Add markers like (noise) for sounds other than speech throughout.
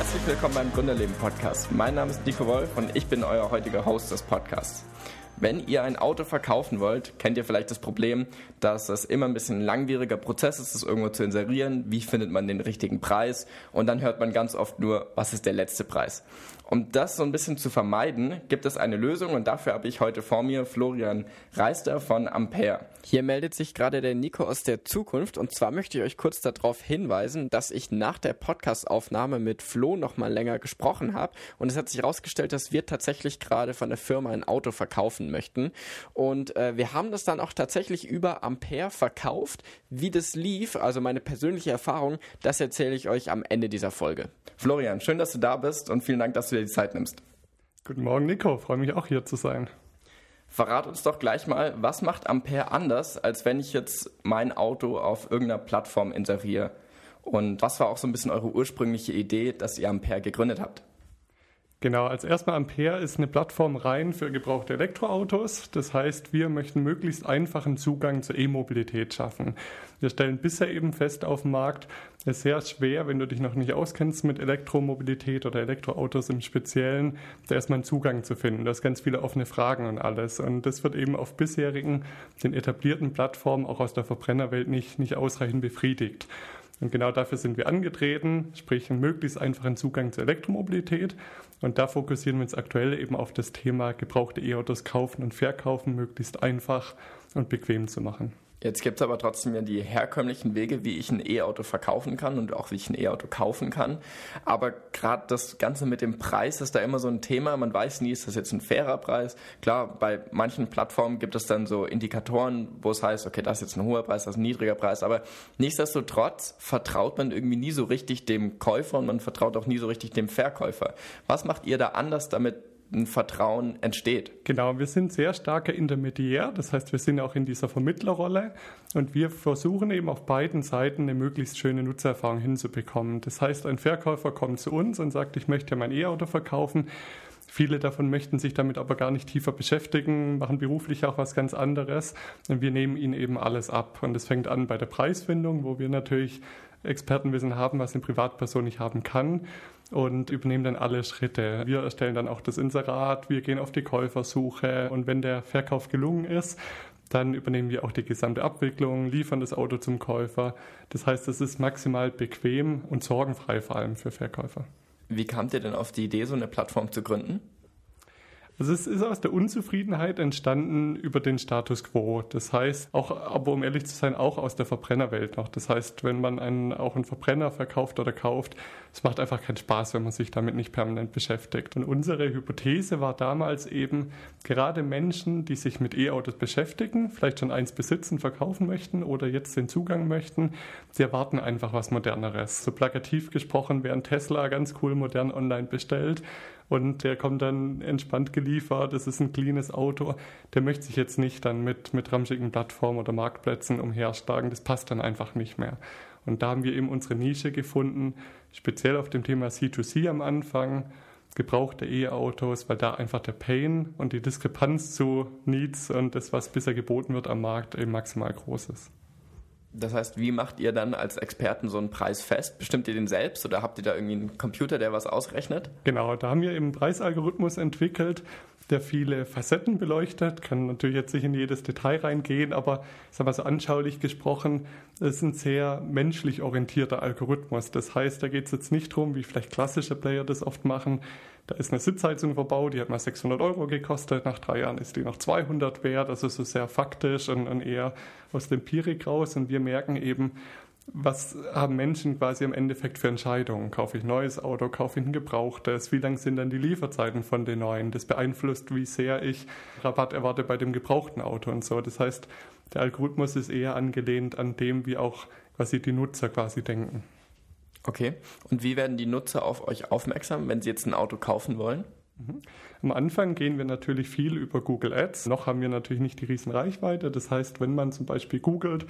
Herzlich willkommen beim Gründerleben Podcast. Mein Name ist Nico Wolf und ich bin euer heutiger Host des Podcasts. Wenn ihr ein Auto verkaufen wollt, kennt ihr vielleicht das Problem, dass es immer ein bisschen ein langwieriger Prozess ist, es irgendwo zu inserieren. Wie findet man den richtigen Preis? Und dann hört man ganz oft nur, was ist der letzte Preis? Um das so ein bisschen zu vermeiden, gibt es eine Lösung und dafür habe ich heute vor mir Florian Reister von Ampere. Hier meldet sich gerade der Nico aus der Zukunft und zwar möchte ich euch kurz darauf hinweisen, dass ich nach der Podcastaufnahme mit Flo noch mal länger gesprochen habe und es hat sich herausgestellt, dass wir tatsächlich gerade von der Firma ein Auto verkaufen möchten und äh, wir haben das dann auch tatsächlich über Ampere verkauft. Wie das lief, also meine persönliche Erfahrung, das erzähle ich euch am Ende dieser Folge. Florian, schön, dass du da bist und vielen Dank, dass du dir die Zeit nimmst. Guten Morgen, Nico. Freue mich auch hier zu sein. Verrat uns doch gleich mal, was macht Ampere anders, als wenn ich jetzt mein Auto auf irgendeiner Plattform inseriere? Und was war auch so ein bisschen eure ursprüngliche Idee, dass ihr Ampere gegründet habt? Genau, als erstmal Ampere ist eine Plattform rein für gebrauchte Elektroautos. Das heißt, wir möchten möglichst einfachen Zugang zur E-Mobilität schaffen. Wir stellen bisher eben fest auf dem Markt, es ist sehr schwer, wenn du dich noch nicht auskennst mit Elektromobilität oder Elektroautos im Speziellen, da erstmal einen Zugang zu finden. Du hast ganz viele offene Fragen und alles. Und das wird eben auf bisherigen, den etablierten Plattformen auch aus der Verbrennerwelt nicht, nicht ausreichend befriedigt. Und genau dafür sind wir angetreten, sprich einen möglichst einfachen Zugang zur Elektromobilität. Und da fokussieren wir uns aktuell eben auf das Thema gebrauchte E-Autos kaufen und verkaufen, möglichst einfach und bequem zu machen. Jetzt gibt es aber trotzdem ja die herkömmlichen Wege, wie ich ein E-Auto verkaufen kann und auch wie ich ein E-Auto kaufen kann. Aber gerade das Ganze mit dem Preis ist da immer so ein Thema. Man weiß nie, ist das jetzt ein fairer Preis? Klar, bei manchen Plattformen gibt es dann so Indikatoren, wo es heißt, okay, das ist jetzt ein hoher Preis, das ist ein niedriger Preis. Aber nichtsdestotrotz vertraut man irgendwie nie so richtig dem Käufer und man vertraut auch nie so richtig dem Verkäufer. Was macht ihr da anders, damit ein Vertrauen entsteht. Genau, wir sind sehr starker Intermediär, das heißt, wir sind auch in dieser Vermittlerrolle und wir versuchen eben auf beiden Seiten eine möglichst schöne Nutzererfahrung hinzubekommen. Das heißt, ein Verkäufer kommt zu uns und sagt, ich möchte mein E-Auto verkaufen. Viele davon möchten sich damit aber gar nicht tiefer beschäftigen, machen beruflich auch was ganz anderes. Und wir nehmen ihnen eben alles ab. Und es fängt an bei der Preisfindung, wo wir natürlich Expertenwissen haben, was eine Privatperson nicht haben kann und übernehmen dann alle Schritte. Wir erstellen dann auch das Inserat, wir gehen auf die Käufersuche und wenn der Verkauf gelungen ist, dann übernehmen wir auch die gesamte Abwicklung, liefern das Auto zum Käufer. Das heißt, es ist maximal bequem und sorgenfrei vor allem für Verkäufer. Wie kamt ihr denn auf die Idee, so eine Plattform zu gründen? Also es ist aus der Unzufriedenheit entstanden über den Status quo. Das heißt, auch, aber um ehrlich zu sein, auch aus der Verbrennerwelt noch. Das heißt, wenn man einen, auch einen Verbrenner verkauft oder kauft, es macht einfach keinen Spaß, wenn man sich damit nicht permanent beschäftigt. Und unsere Hypothese war damals eben, gerade Menschen, die sich mit E-Autos beschäftigen, vielleicht schon eins besitzen, verkaufen möchten oder jetzt den Zugang möchten, die erwarten einfach was Moderneres. So plakativ gesprochen, ein Tesla ganz cool modern online bestellt und der kommt dann entspannt geliefert, es ist ein cleanes Auto, der möchte sich jetzt nicht dann mit, mit ramschigen Plattformen oder Marktplätzen umherschlagen, das passt dann einfach nicht mehr. Und da haben wir eben unsere Nische gefunden, speziell auf dem Thema C2C am Anfang, gebrauchte E-Autos, weil da einfach der Pain und die Diskrepanz zu Needs und das, was bisher geboten wird am Markt, eben maximal groß ist. Das heißt, wie macht ihr dann als Experten so einen Preis fest? Bestimmt ihr den selbst oder habt ihr da irgendwie einen Computer, der was ausrechnet? Genau, da haben wir eben einen Preisalgorithmus entwickelt, der viele Facetten beleuchtet. Kann natürlich jetzt nicht in jedes Detail reingehen, aber sagen wir so anschaulich gesprochen, es ist ein sehr menschlich orientierter Algorithmus. Das heißt, da geht es jetzt nicht darum, wie vielleicht klassische Player das oft machen, da ist eine Sitzheizung verbaut, die hat mal 600 Euro gekostet. Nach drei Jahren ist die noch 200 wert. Also so sehr faktisch und, und eher aus der Empirik raus. Und wir merken eben, was haben Menschen quasi im Endeffekt für Entscheidungen? Kaufe ich ein neues Auto, kaufe ich ein gebrauchtes? Wie lang sind dann die Lieferzeiten von den neuen? Das beeinflusst, wie sehr ich Rabatt erwarte bei dem gebrauchten Auto und so. Das heißt, der Algorithmus ist eher angelehnt an dem, wie auch quasi die Nutzer quasi denken. Okay. Und wie werden die Nutzer auf euch aufmerksam, wenn sie jetzt ein Auto kaufen wollen? Mhm. Am Anfang gehen wir natürlich viel über Google Ads. Noch haben wir natürlich nicht die riesen Reichweite. Das heißt, wenn man zum Beispiel googelt,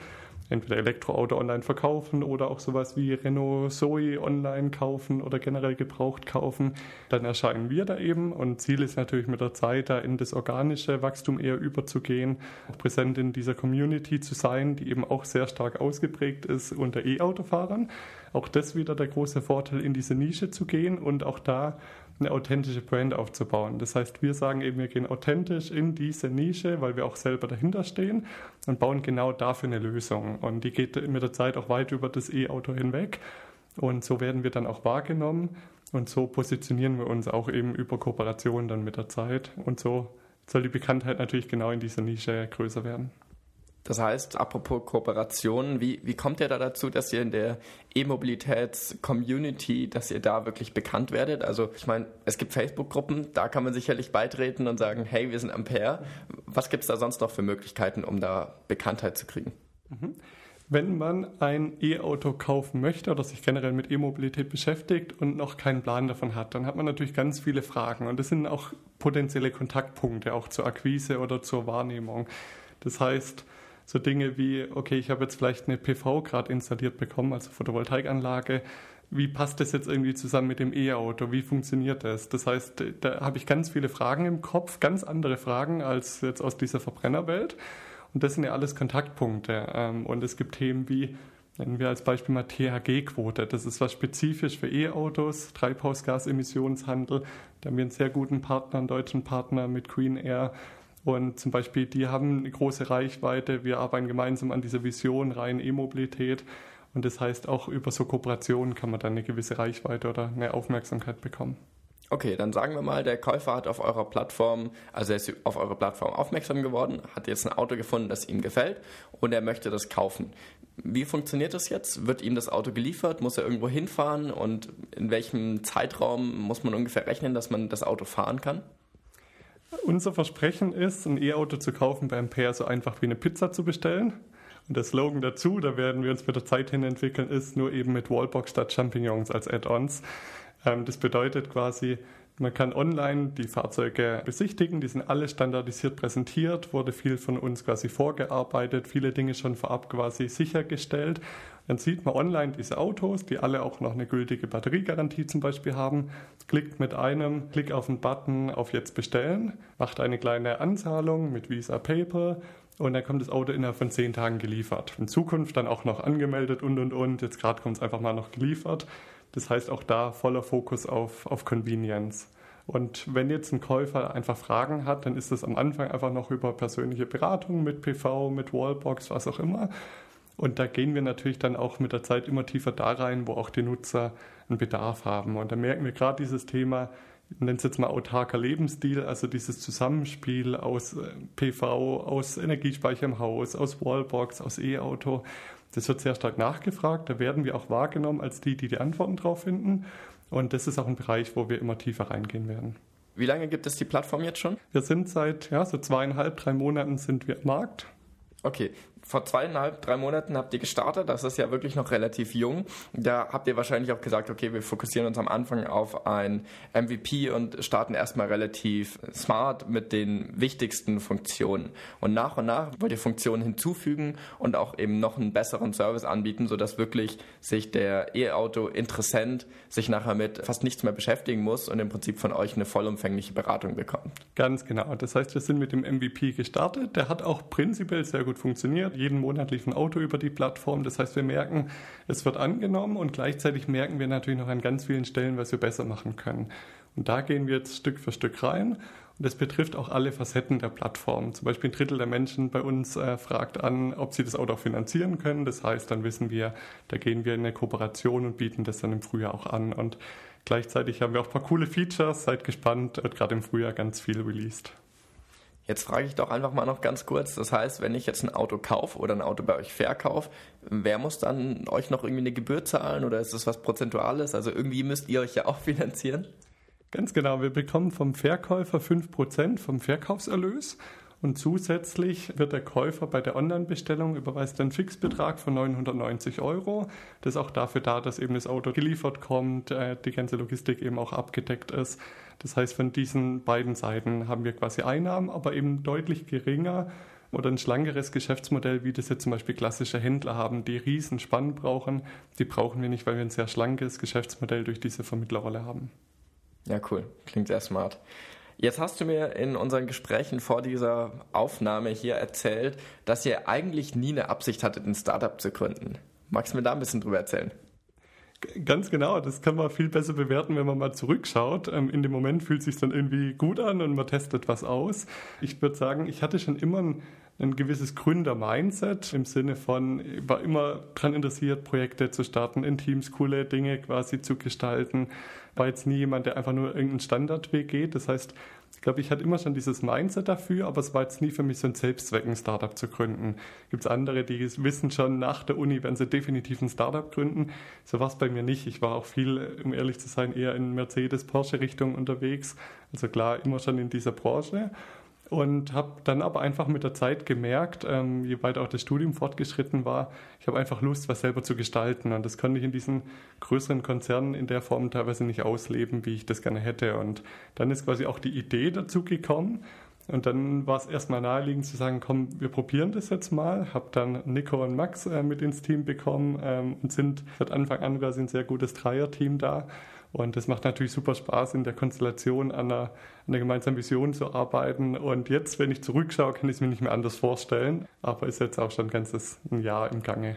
entweder Elektroauto online verkaufen oder auch sowas wie Renault Zoe online kaufen oder generell gebraucht kaufen, dann erscheinen wir da eben. Und Ziel ist natürlich mit der Zeit, da in das organische Wachstum eher überzugehen, auch präsent in dieser Community zu sein, die eben auch sehr stark ausgeprägt ist unter E-Autofahrern. Auch das wieder der große Vorteil, in diese Nische zu gehen und auch da eine authentische Brand aufzubauen. Das heißt, wir sagen eben, wir gehen authentisch in diese Nische, weil wir auch selber dahinter stehen und bauen genau dafür eine Lösung. Und die geht mit der Zeit auch weit über das E-Auto hinweg. Und so werden wir dann auch wahrgenommen und so positionieren wir uns auch eben über Kooperationen dann mit der Zeit. Und so soll die Bekanntheit natürlich genau in dieser Nische größer werden. Das heißt, apropos Kooperationen, wie, wie kommt ihr da dazu, dass ihr in der E-Mobilitäts-Community, dass ihr da wirklich bekannt werdet? Also ich meine, es gibt Facebook-Gruppen, da kann man sicherlich beitreten und sagen, hey, wir sind Ampere. Was gibt es da sonst noch für Möglichkeiten, um da Bekanntheit zu kriegen? Mhm. Wenn man ein E-Auto kaufen möchte oder sich generell mit E-Mobilität beschäftigt und noch keinen Plan davon hat, dann hat man natürlich ganz viele Fragen und das sind auch potenzielle Kontaktpunkte, auch zur Akquise oder zur Wahrnehmung. Das heißt, so Dinge wie, okay, ich habe jetzt vielleicht eine PV gerade installiert bekommen, also Photovoltaikanlage. Wie passt das jetzt irgendwie zusammen mit dem E-Auto? Wie funktioniert das? Das heißt, da habe ich ganz viele Fragen im Kopf, ganz andere Fragen als jetzt aus dieser Verbrennerwelt. Und das sind ja alles Kontaktpunkte. Ähm, und es gibt Themen wie, nennen wir als Beispiel mal THG-Quote. Das ist was spezifisch für E-Autos, Treibhausgasemissionshandel. Da haben wir einen sehr guten Partner, einen deutschen Partner mit Queen Air und zum Beispiel, die haben eine große Reichweite. Wir arbeiten gemeinsam an dieser Vision rein E-Mobilität. Und das heißt, auch über so Kooperationen kann man dann eine gewisse Reichweite oder eine Aufmerksamkeit bekommen. Okay, dann sagen wir mal, der Käufer hat auf eurer Plattform, also er ist auf eure Plattform aufmerksam geworden, hat jetzt ein Auto gefunden, das ihm gefällt und er möchte das kaufen. Wie funktioniert das jetzt? Wird ihm das Auto geliefert? Muss er irgendwo hinfahren? Und in welchem Zeitraum muss man ungefähr rechnen, dass man das Auto fahren kann? Unser Versprechen ist, ein E-Auto zu kaufen bei Ampere so einfach wie eine Pizza zu bestellen. Und der Slogan dazu, da werden wir uns mit der Zeit hin entwickeln, ist nur eben mit Wallbox statt Champignons als Add-ons. Ähm, das bedeutet quasi, man kann online die Fahrzeuge besichtigen, die sind alle standardisiert präsentiert, wurde viel von uns quasi vorgearbeitet, viele Dinge schon vorab quasi sichergestellt dann sieht man online diese Autos, die alle auch noch eine gültige Batteriegarantie zum Beispiel haben, klickt mit einem Klick auf den Button auf Jetzt bestellen, macht eine kleine Anzahlung mit Visa Paper und dann kommt das Auto innerhalb von zehn Tagen geliefert. In Zukunft dann auch noch angemeldet und und und. Jetzt gerade kommt es einfach mal noch geliefert. Das heißt auch da voller Fokus auf, auf Convenience. Und wenn jetzt ein Käufer einfach Fragen hat, dann ist das am Anfang einfach noch über persönliche Beratung mit PV, mit Wallbox, was auch immer. Und da gehen wir natürlich dann auch mit der Zeit immer tiefer da rein, wo auch die Nutzer einen Bedarf haben. Und da merken wir gerade dieses Thema, ich nenne es jetzt mal autarker Lebensstil, also dieses Zusammenspiel aus äh, PV, aus Energiespeicher im Haus, aus Wallbox, aus E-Auto. Das wird sehr stark nachgefragt. Da werden wir auch wahrgenommen als die, die die Antworten drauf finden. Und das ist auch ein Bereich, wo wir immer tiefer reingehen werden. Wie lange gibt es die Plattform jetzt schon? Wir sind seit ja, so zweieinhalb, drei Monaten sind wir im Markt. Okay, vor zweieinhalb, drei Monaten habt ihr gestartet. Das ist ja wirklich noch relativ jung. Da habt ihr wahrscheinlich auch gesagt, okay, wir fokussieren uns am Anfang auf ein MVP und starten erstmal relativ smart mit den wichtigsten Funktionen. Und nach und nach wollt ihr Funktionen hinzufügen und auch eben noch einen besseren Service anbieten, sodass wirklich sich der E-Auto-Interessent sich nachher mit fast nichts mehr beschäftigen muss und im Prinzip von euch eine vollumfängliche Beratung bekommt. Ganz genau. Das heißt, wir sind mit dem MVP gestartet. Der hat auch prinzipiell sehr gut funktioniert jeden Monat lief ein Auto über die Plattform. Das heißt, wir merken, es wird angenommen und gleichzeitig merken wir natürlich noch an ganz vielen Stellen, was wir besser machen können. Und da gehen wir jetzt Stück für Stück rein. Und das betrifft auch alle Facetten der Plattform. Zum Beispiel ein Drittel der Menschen bei uns äh, fragt an, ob sie das Auto auch finanzieren können. Das heißt, dann wissen wir, da gehen wir in eine Kooperation und bieten das dann im Frühjahr auch an. Und gleichzeitig haben wir auch ein paar coole Features. Seid gespannt, wird gerade im Frühjahr ganz viel released. Jetzt frage ich doch einfach mal noch ganz kurz. Das heißt, wenn ich jetzt ein Auto kaufe oder ein Auto bei euch verkaufe, wer muss dann euch noch irgendwie eine Gebühr zahlen oder ist das was Prozentuales? Also irgendwie müsst ihr euch ja auch (laughs) finanzieren? Ganz genau. Wir bekommen vom Verkäufer 5% vom Verkaufserlös. Und zusätzlich wird der Käufer bei der Online-Bestellung überweist einen Fixbetrag von 990 Euro. Das ist auch dafür da, dass eben das Auto geliefert kommt, äh, die ganze Logistik eben auch abgedeckt ist. Das heißt, von diesen beiden Seiten haben wir quasi Einnahmen, aber eben deutlich geringer oder ein schlankeres Geschäftsmodell, wie das jetzt zum Beispiel klassische Händler haben, die riesen Spann brauchen. Die brauchen wir nicht, weil wir ein sehr schlankes Geschäftsmodell durch diese Vermittlerrolle haben. Ja, cool. Klingt sehr smart. Jetzt hast du mir in unseren Gesprächen vor dieser Aufnahme hier erzählt, dass ihr eigentlich nie eine Absicht hattet, ein Startup zu gründen. Magst du mir da ein bisschen drüber erzählen? Ganz genau, das kann man viel besser bewerten, wenn man mal zurückschaut. Ähm, in dem Moment fühlt es sich dann irgendwie gut an und man testet was aus. Ich würde sagen, ich hatte schon immer ein, ein gewisses Gründer-Mindset im Sinne von, ich war immer daran interessiert, Projekte zu starten, in Teams coole Dinge quasi zu gestalten. War jetzt nie jemand, der einfach nur irgendeinen Standardweg geht. Das heißt, glaube, ich hatte immer schon dieses Mindset dafür, aber es war jetzt nie für mich so ein Selbstzweck, ein Startup zu gründen. Gibt es andere, die wissen schon, nach der Uni werden sie definitiv ein Startup gründen. So war es bei mir nicht. Ich war auch viel, um ehrlich zu sein, eher in Mercedes-Porsche-Richtung unterwegs. Also klar, immer schon in dieser Branche und habe dann aber einfach mit der Zeit gemerkt, ähm, je weiter auch das Studium fortgeschritten war, ich habe einfach Lust, was selber zu gestalten. Und das konnte ich in diesen größeren Konzernen in der Form teilweise nicht ausleben, wie ich das gerne hätte. Und dann ist quasi auch die Idee dazu gekommen und dann war es erstmal naheliegend zu sagen, komm, wir probieren das jetzt mal. Habe dann Nico und Max äh, mit ins Team bekommen ähm, und sind seit Anfang an quasi ein sehr gutes Dreier-Team da und das macht natürlich super Spaß, in der Konstellation an einer, einer gemeinsamen Vision zu arbeiten. Und jetzt, wenn ich zurückschaue, kann ich es mir nicht mehr anders vorstellen. Aber ist jetzt auch schon ein ganzes Jahr im Gange.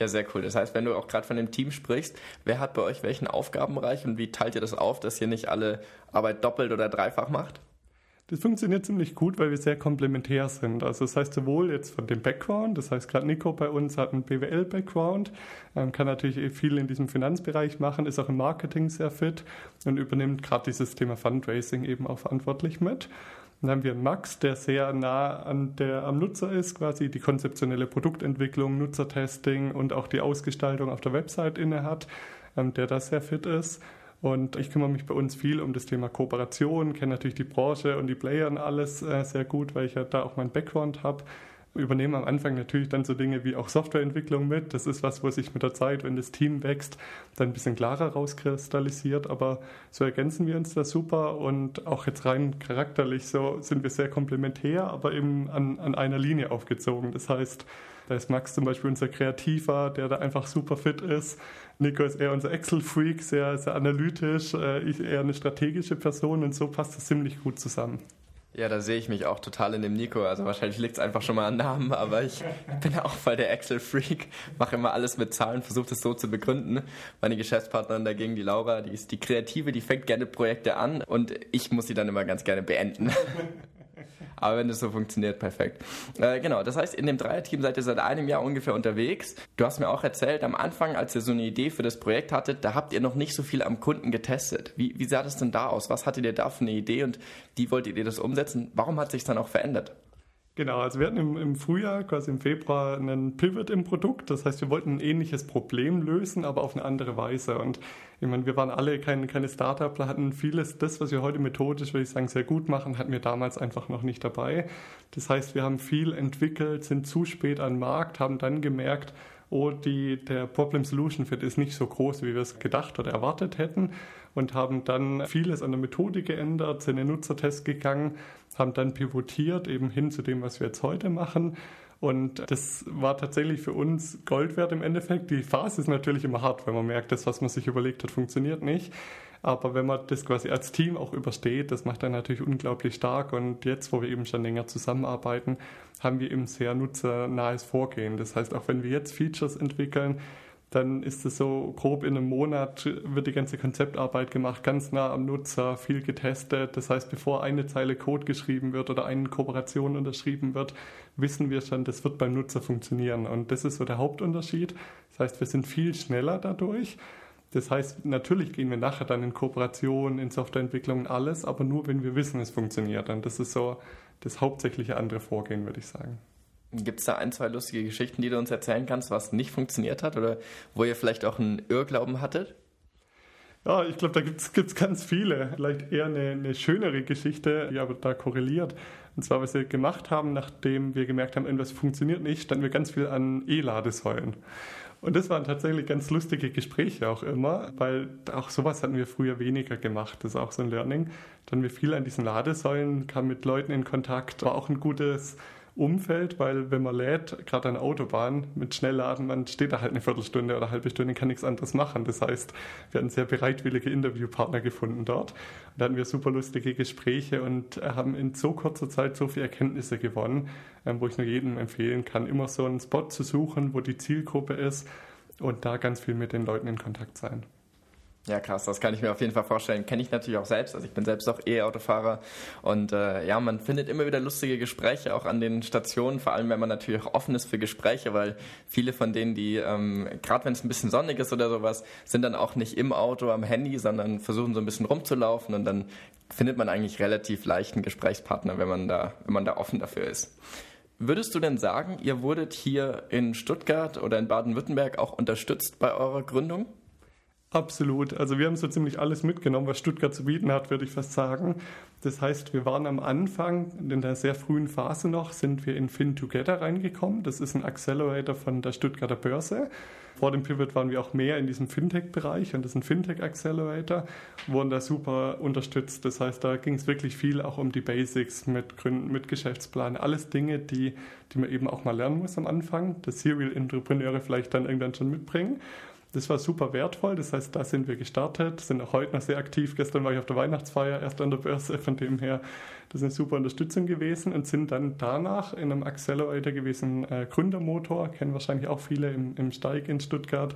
Ja, sehr cool. Das heißt, wenn du auch gerade von dem Team sprichst, wer hat bei euch welchen Aufgabenbereich und wie teilt ihr das auf, dass ihr nicht alle Arbeit doppelt oder dreifach macht? Das funktioniert ziemlich gut, weil wir sehr komplementär sind. Also das heißt sowohl jetzt von dem Background, das heißt gerade Nico bei uns hat einen BWL-Background, ähm, kann natürlich eh viel in diesem Finanzbereich machen, ist auch im Marketing sehr fit und übernimmt gerade dieses Thema Fundraising eben auch verantwortlich mit. Dann haben wir Max, der sehr nah an der, am Nutzer ist, quasi die konzeptionelle Produktentwicklung, Nutzertesting und auch die Ausgestaltung auf der Website inne hat, ähm, der da sehr fit ist. Und ich kümmere mich bei uns viel um das Thema Kooperation, kenne natürlich die Branche und die Player und alles äh, sehr gut, weil ich ja da auch meinen Background habe. Übernehme am Anfang natürlich dann so Dinge wie auch Softwareentwicklung mit. Das ist was, wo sich mit der Zeit, wenn das Team wächst, dann ein bisschen klarer rauskristallisiert. Aber so ergänzen wir uns da super und auch jetzt rein charakterlich so sind wir sehr komplementär, aber eben an, an einer Linie aufgezogen. Das heißt, da ist Max zum Beispiel unser Kreativer, der da einfach super fit ist. Nico ist eher unser Excel-Freak, sehr, sehr analytisch. Äh, ich eher eine strategische Person und so passt das ziemlich gut zusammen. Ja, da sehe ich mich auch total in dem Nico. Also wahrscheinlich liegt es einfach schon mal an Namen, aber ich (laughs) bin auch voll der Excel-Freak, mache immer alles mit Zahlen, versuche das so zu begründen. Meine Geschäftspartnerin dagegen, die Laura, die ist die Kreative, die fängt gerne Projekte an und ich muss sie dann immer ganz gerne beenden. (laughs) Aber wenn das so funktioniert, perfekt. Äh, genau, das heißt, in dem Dreierteam seid ihr seit einem Jahr ungefähr unterwegs. Du hast mir auch erzählt, am Anfang, als ihr so eine Idee für das Projekt hattet, da habt ihr noch nicht so viel am Kunden getestet. Wie, wie sah das denn da aus? Was hattet ihr da für eine Idee und wie wolltet ihr das umsetzen? Warum hat sich dann auch verändert? Genau, also wir hatten im, im, Frühjahr, quasi im Februar, einen Pivot im Produkt. Das heißt, wir wollten ein ähnliches Problem lösen, aber auf eine andere Weise. Und ich meine, wir waren alle keine, keine Startupler, hatten vieles, das, was wir heute methodisch, würde ich sagen, sehr gut machen, hatten wir damals einfach noch nicht dabei. Das heißt, wir haben viel entwickelt, sind zu spät an den Markt, haben dann gemerkt, oh, die, der Problem-Solution-Fit ist nicht so groß, wie wir es gedacht oder erwartet hätten und haben dann vieles an der Methode geändert, sind in den Nutzertest gegangen, haben dann pivotiert eben hin zu dem, was wir jetzt heute machen. Und das war tatsächlich für uns Gold wert im Endeffekt. Die Phase ist natürlich immer hart, wenn man merkt, das, was man sich überlegt hat, funktioniert nicht. Aber wenn man das quasi als Team auch übersteht, das macht dann natürlich unglaublich stark. Und jetzt, wo wir eben schon länger zusammenarbeiten, haben wir eben sehr nutzernahes Vorgehen. Das heißt, auch wenn wir jetzt Features entwickeln, dann ist es so grob in einem Monat wird die ganze Konzeptarbeit gemacht, ganz nah am Nutzer, viel getestet. Das heißt, bevor eine Zeile Code geschrieben wird oder eine Kooperation unterschrieben wird, wissen wir schon, das wird beim Nutzer funktionieren. Und das ist so der Hauptunterschied. Das heißt, wir sind viel schneller dadurch. Das heißt, natürlich gehen wir nachher dann in Kooperation, in Softwareentwicklung, alles, aber nur, wenn wir wissen, es funktioniert. Und das ist so das hauptsächliche andere Vorgehen, würde ich sagen. Gibt es da ein, zwei lustige Geschichten, die du uns erzählen kannst, was nicht funktioniert hat oder wo ihr vielleicht auch einen Irrglauben hattet? Ja, ich glaube, da gibt es ganz viele. Vielleicht eher eine, eine, schönere Geschichte, die aber da korreliert. Und zwar, was wir gemacht haben, nachdem wir gemerkt haben, irgendwas funktioniert nicht, standen wir ganz viel an E-Ladesäulen. Und das waren tatsächlich ganz lustige Gespräche auch immer, weil auch sowas hatten wir früher weniger gemacht. Das ist auch so ein Learning. Dann wir viel an diesen Ladesäulen, kam mit Leuten in Kontakt, war auch ein gutes Umfeld, weil wenn man lädt, gerade an Autobahn mit Schnellladen, man steht da halt eine Viertelstunde oder eine halbe Stunde, kann nichts anderes machen. Das heißt, wir hatten sehr bereitwillige Interviewpartner gefunden dort. Da hatten wir super lustige Gespräche und haben in so kurzer Zeit so viele Erkenntnisse gewonnen, ähm, wo ich nur jedem empfehlen kann, immer so einen Spot zu suchen, wo die Zielgruppe ist und da ganz viel mit den Leuten in Kontakt sein. Ja, krass, das kann ich mir auf jeden Fall vorstellen. Kenne ich natürlich auch selbst. Also ich bin selbst auch E-Autofahrer und äh, ja, man findet immer wieder lustige Gespräche auch an den Stationen, vor allem wenn man natürlich auch offen ist für Gespräche, weil viele von denen, die ähm, gerade wenn es ein bisschen sonnig ist oder sowas, sind dann auch nicht im Auto am Handy, sondern versuchen so ein bisschen rumzulaufen und dann findet man eigentlich relativ leichten Gesprächspartner, wenn man da, wenn man da offen dafür ist. Würdest du denn sagen, ihr wurdet hier in Stuttgart oder in Baden-Württemberg auch unterstützt bei eurer Gründung? Absolut. Also wir haben so ziemlich alles mitgenommen, was Stuttgart zu bieten hat, würde ich fast sagen. Das heißt, wir waren am Anfang, in der sehr frühen Phase noch, sind wir in FinTogether reingekommen. Das ist ein Accelerator von der Stuttgarter Börse. Vor dem Pivot waren wir auch mehr in diesem Fintech-Bereich und das ist ein Fintech-Accelerator, wurden da super unterstützt. Das heißt, da ging es wirklich viel auch um die Basics mit Gründen, mit Geschäftsplan, alles Dinge, die, die man eben auch mal lernen muss am Anfang, dass Serial-Entrepreneure vielleicht dann irgendwann schon mitbringen. Das war super wertvoll. Das heißt, da sind wir gestartet, sind auch heute noch sehr aktiv. Gestern war ich auf der Weihnachtsfeier erst an der Börse, von dem her, das ist eine super Unterstützung gewesen und sind dann danach in einem Accelerator gewesen, äh, Gründermotor, kennen wahrscheinlich auch viele im, im Steig in Stuttgart.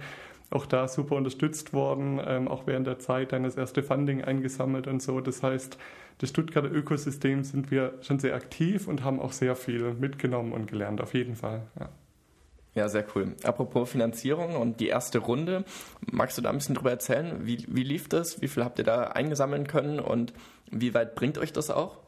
Auch da super unterstützt worden, ähm, auch während der Zeit dann das erste Funding eingesammelt und so. Das heißt, das Stuttgarter Ökosystem sind wir schon sehr aktiv und haben auch sehr viel mitgenommen und gelernt, auf jeden Fall. Ja. Ja, sehr cool. Apropos Finanzierung und die erste Runde, magst du da ein bisschen drüber erzählen? Wie, wie lief das? Wie viel habt ihr da eingesammeln können und wie weit bringt euch das auch?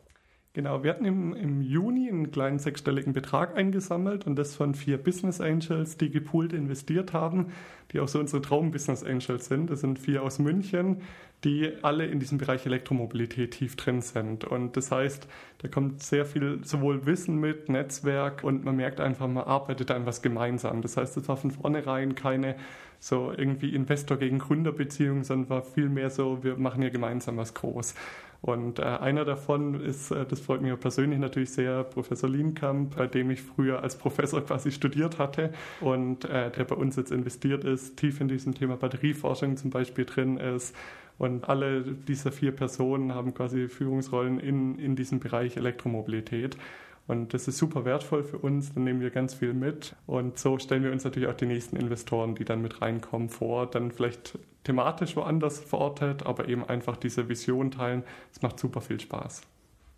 Genau, wir hatten im, im Juni einen kleinen sechsstelligen Betrag eingesammelt und das von vier Business Angels, die gepoolt investiert haben, die auch so unsere Traum-Business Angels sind. Das sind vier aus München, die alle in diesem Bereich Elektromobilität tief drin sind. Und das heißt, da kommt sehr viel sowohl Wissen mit, Netzwerk und man merkt einfach, man arbeitet an was gemeinsam. Das heißt, es war von vornherein keine so irgendwie Investor gegen Gründerbeziehung, sondern war vielmehr so, wir machen hier gemeinsam was groß. Und äh, einer davon ist, äh, das freut mich persönlich natürlich sehr, Professor Lienkamp, bei dem ich früher als Professor (laughs) quasi studiert hatte und äh, der bei uns jetzt investiert ist, tief in diesem Thema Batterieforschung zum Beispiel drin ist. Und alle diese vier Personen haben quasi Führungsrollen in, in diesem Bereich Elektromobilität. Und das ist super wertvoll für uns, dann nehmen wir ganz viel mit. Und so stellen wir uns natürlich auch die nächsten Investoren, die dann mit reinkommen, vor. Dann vielleicht thematisch woanders verortet, aber eben einfach diese Vision teilen. Es macht super viel Spaß.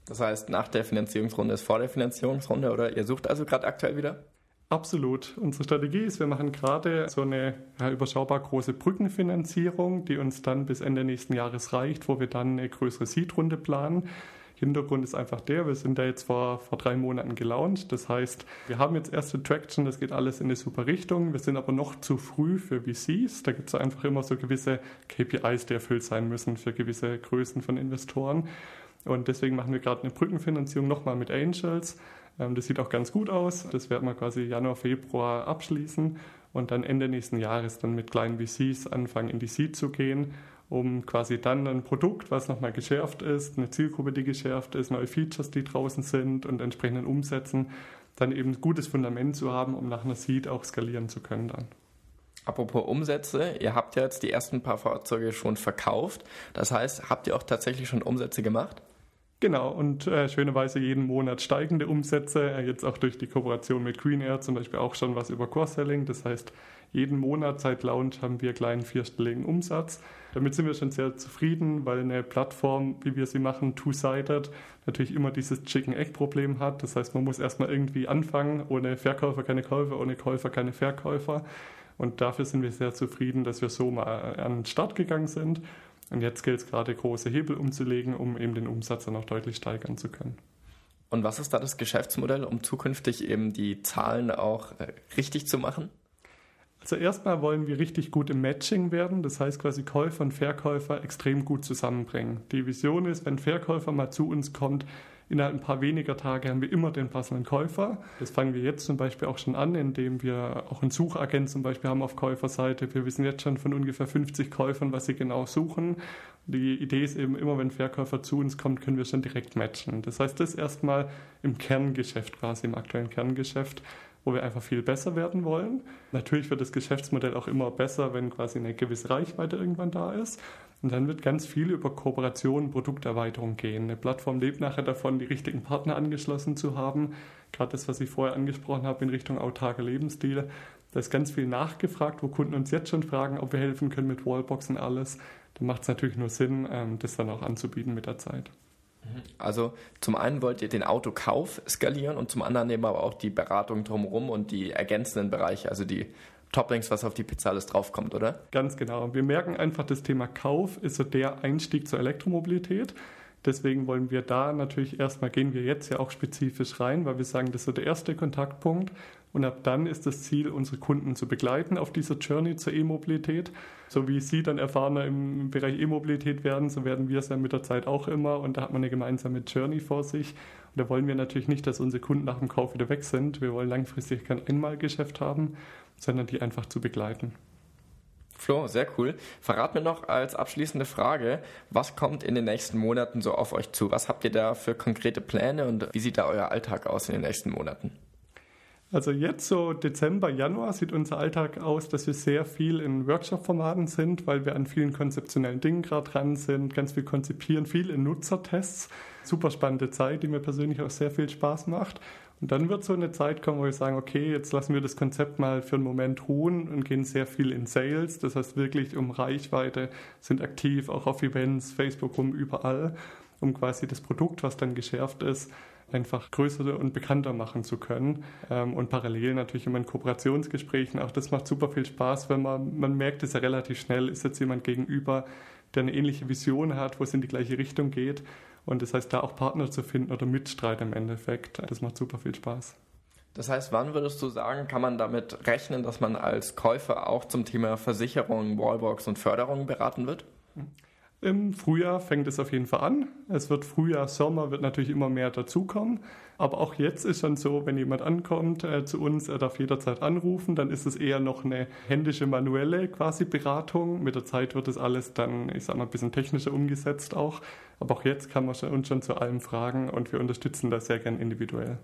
Das heißt, nach der Finanzierungsrunde ist vor der Finanzierungsrunde oder ihr sucht also gerade aktuell wieder? Absolut. Unsere Strategie ist, wir machen gerade so eine ja, überschaubar große Brückenfinanzierung, die uns dann bis Ende nächsten Jahres reicht, wo wir dann eine größere Seed-Runde planen. Hintergrund ist einfach der, wir sind da jetzt vor, vor drei Monaten gelauncht. Das heißt, wir haben jetzt erste Traction, das geht alles in eine super Richtung. Wir sind aber noch zu früh für VCs. Da gibt es einfach immer so gewisse KPIs, die erfüllt sein müssen für gewisse Größen von Investoren. Und deswegen machen wir gerade eine Brückenfinanzierung nochmal mit Angels. Ähm, das sieht auch ganz gut aus. Das werden wir quasi Januar, Februar abschließen und dann Ende nächsten Jahres dann mit kleinen VCs anfangen in die Seed zu gehen um quasi dann ein Produkt, was nochmal geschärft ist, eine Zielgruppe, die geschärft ist, neue Features, die draußen sind und entsprechenden Umsätzen, dann eben ein gutes Fundament zu haben, um nach einer Seed auch skalieren zu können dann. Apropos Umsätze, ihr habt ja jetzt die ersten paar Fahrzeuge schon verkauft. Das heißt, habt ihr auch tatsächlich schon Umsätze gemacht? Genau, und äh, schönerweise jeden Monat steigende Umsätze, äh, jetzt auch durch die Kooperation mit Green Air zum Beispiel auch schon was über Cross-Selling. Das heißt, jeden Monat seit Launch haben wir kleinen vierstelligen Umsatz. Damit sind wir schon sehr zufrieden, weil eine Plattform, wie wir sie machen, two-sided, natürlich immer dieses Chicken-Egg-Problem hat. Das heißt, man muss erstmal irgendwie anfangen, ohne Verkäufer keine Käufer, ohne Käufer keine Verkäufer. Und dafür sind wir sehr zufrieden, dass wir so mal an den Start gegangen sind und jetzt gilt es gerade, große Hebel umzulegen, um eben den Umsatz dann auch deutlich steigern zu können. Und was ist da das Geschäftsmodell, um zukünftig eben die Zahlen auch äh, richtig zu machen? Also erstmal wollen wir richtig gut im Matching werden, das heißt quasi Käufer und Verkäufer extrem gut zusammenbringen. Die Vision ist, wenn Verkäufer mal zu uns kommt, Innerhalb ein paar weniger Tage haben wir immer den passenden Käufer. Das fangen wir jetzt zum Beispiel auch schon an, indem wir auch einen Suchagent zum Beispiel haben auf Käuferseite. Wir wissen jetzt schon von ungefähr 50 Käufern, was sie genau suchen. Die Idee ist eben immer, wenn Verkäufer zu uns kommt, können wir schon direkt matchen. Das heißt, das erstmal im Kerngeschäft quasi, im aktuellen Kerngeschäft wo wir einfach viel besser werden wollen. Natürlich wird das Geschäftsmodell auch immer besser, wenn quasi eine gewisse Reichweite irgendwann da ist. Und dann wird ganz viel über Kooperation, Produkterweiterung gehen. Eine Plattform lebt nachher davon, die richtigen Partner angeschlossen zu haben. Gerade das, was ich vorher angesprochen habe in Richtung autarker Lebensstil. Da ist ganz viel nachgefragt, wo Kunden uns jetzt schon fragen, ob wir helfen können mit Wallbox und alles. Da macht es natürlich nur Sinn, ähm, das dann auch anzubieten mit der Zeit. Also zum einen wollt ihr den Autokauf skalieren und zum anderen eben aber auch die Beratung drumherum und die ergänzenden Bereiche, also die Toppings, was auf die Pizza alles draufkommt, oder? Ganz genau. Wir merken einfach, das Thema Kauf ist so der Einstieg zur Elektromobilität. Deswegen wollen wir da natürlich erstmal gehen wir jetzt ja auch spezifisch rein, weil wir sagen, das ist so der erste Kontaktpunkt. Und ab dann ist das Ziel, unsere Kunden zu begleiten auf dieser Journey zur E-Mobilität. So wie Sie dann erfahrener im Bereich E-Mobilität werden, so werden wir es ja mit der Zeit auch immer. Und da hat man eine gemeinsame Journey vor sich. Und da wollen wir natürlich nicht, dass unsere Kunden nach dem Kauf wieder weg sind. Wir wollen langfristig kein Einmalgeschäft haben, sondern die einfach zu begleiten. Flo, sehr cool. Verrat mir noch als abschließende Frage, was kommt in den nächsten Monaten so auf euch zu? Was habt ihr da für konkrete Pläne und wie sieht da euer Alltag aus in den nächsten Monaten? Also jetzt so Dezember, Januar sieht unser Alltag aus, dass wir sehr viel in Workshop-Formaten sind, weil wir an vielen konzeptionellen Dingen gerade dran sind, ganz viel konzipieren, viel in Nutzertests. Super spannende Zeit, die mir persönlich auch sehr viel Spaß macht. Und dann wird so eine Zeit kommen, wo wir sagen, okay, jetzt lassen wir das Konzept mal für einen Moment ruhen und gehen sehr viel in Sales. Das heißt wirklich um Reichweite, sind aktiv auch auf Events, Facebook rum, überall, um quasi das Produkt, was dann geschärft ist, einfach größer und bekannter machen zu können. Ähm, und parallel natürlich immer in Kooperationsgesprächen. Auch das macht super viel Spaß, wenn man, man merkt es ja relativ schnell, ist jetzt jemand gegenüber, der eine ähnliche Vision hat, wo es in die gleiche Richtung geht und das heißt, da auch Partner zu finden oder Mitstreiter im Endeffekt, das macht super viel Spaß. Das heißt, wann würdest du sagen, kann man damit rechnen, dass man als Käufer auch zum Thema Versicherung, Wallbox und Förderung beraten wird? Im Frühjahr fängt es auf jeden Fall an. Es wird Frühjahr, Sommer, wird natürlich immer mehr dazukommen. Aber auch jetzt ist schon so, wenn jemand ankommt äh, zu uns, er darf jederzeit anrufen, dann ist es eher noch eine händische, manuelle quasi Beratung. Mit der Zeit wird das alles dann, ich sag mal, ein bisschen technischer umgesetzt auch. Aber auch jetzt kann man uns schon zu allem fragen und wir unterstützen das sehr gern individuell.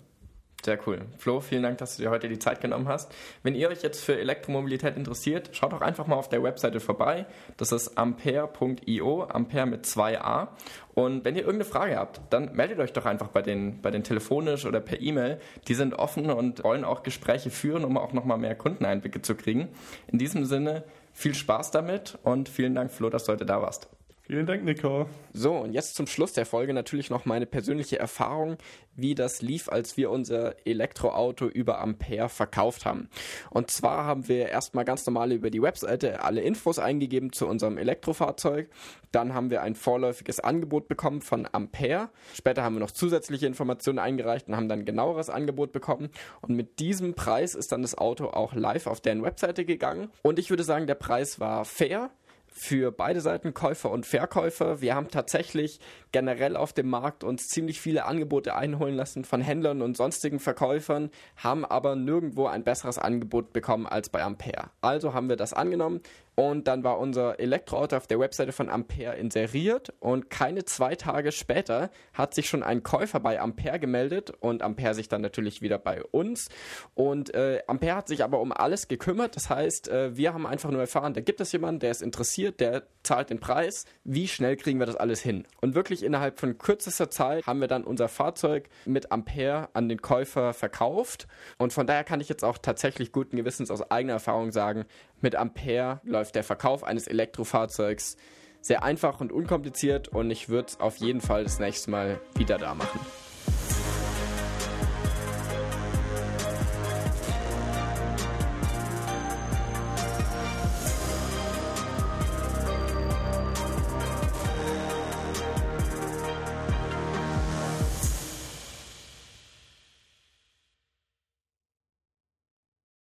Sehr cool. Flo, vielen Dank, dass du dir heute die Zeit genommen hast. Wenn ihr euch jetzt für Elektromobilität interessiert, schaut doch einfach mal auf der Webseite vorbei. Das ist ampere.io, Ampere mit 2a. Und wenn ihr irgendeine Frage habt, dann meldet euch doch einfach bei den, bei den telefonisch oder per E-Mail. Die sind offen und wollen auch Gespräche führen, um auch nochmal mehr Kundeneinblicke zu kriegen. In diesem Sinne, viel Spaß damit und vielen Dank, Flo, dass du heute da warst. Vielen Dank, Nico. So, und jetzt zum Schluss der Folge natürlich noch meine persönliche Erfahrung, wie das lief, als wir unser Elektroauto über Ampere verkauft haben. Und zwar haben wir erstmal ganz normal über die Webseite alle Infos eingegeben zu unserem Elektrofahrzeug. Dann haben wir ein vorläufiges Angebot bekommen von Ampere. Später haben wir noch zusätzliche Informationen eingereicht und haben dann genaueres Angebot bekommen. Und mit diesem Preis ist dann das Auto auch live auf deren Webseite gegangen. Und ich würde sagen, der Preis war fair für beide Seiten, Käufer und Verkäufer. Wir haben tatsächlich generell auf dem Markt uns ziemlich viele Angebote einholen lassen von Händlern und sonstigen Verkäufern, haben aber nirgendwo ein besseres Angebot bekommen als bei Ampere. Also haben wir das angenommen, und dann war unser Elektroauto auf der Webseite von Ampere inseriert und keine zwei Tage später hat sich schon ein Käufer bei Ampere gemeldet und Ampere sich dann natürlich wieder bei uns. Und äh, Ampere hat sich aber um alles gekümmert. Das heißt, äh, wir haben einfach nur erfahren, da gibt es jemanden, der ist interessiert, der zahlt den Preis. Wie schnell kriegen wir das alles hin? Und wirklich innerhalb von kürzester Zeit haben wir dann unser Fahrzeug mit Ampere an den Käufer verkauft. Und von daher kann ich jetzt auch tatsächlich guten Gewissens aus eigener Erfahrung sagen, mit Ampere läuft der Verkauf eines Elektrofahrzeugs sehr einfach und unkompliziert und ich würde es auf jeden Fall das nächste Mal wieder da machen.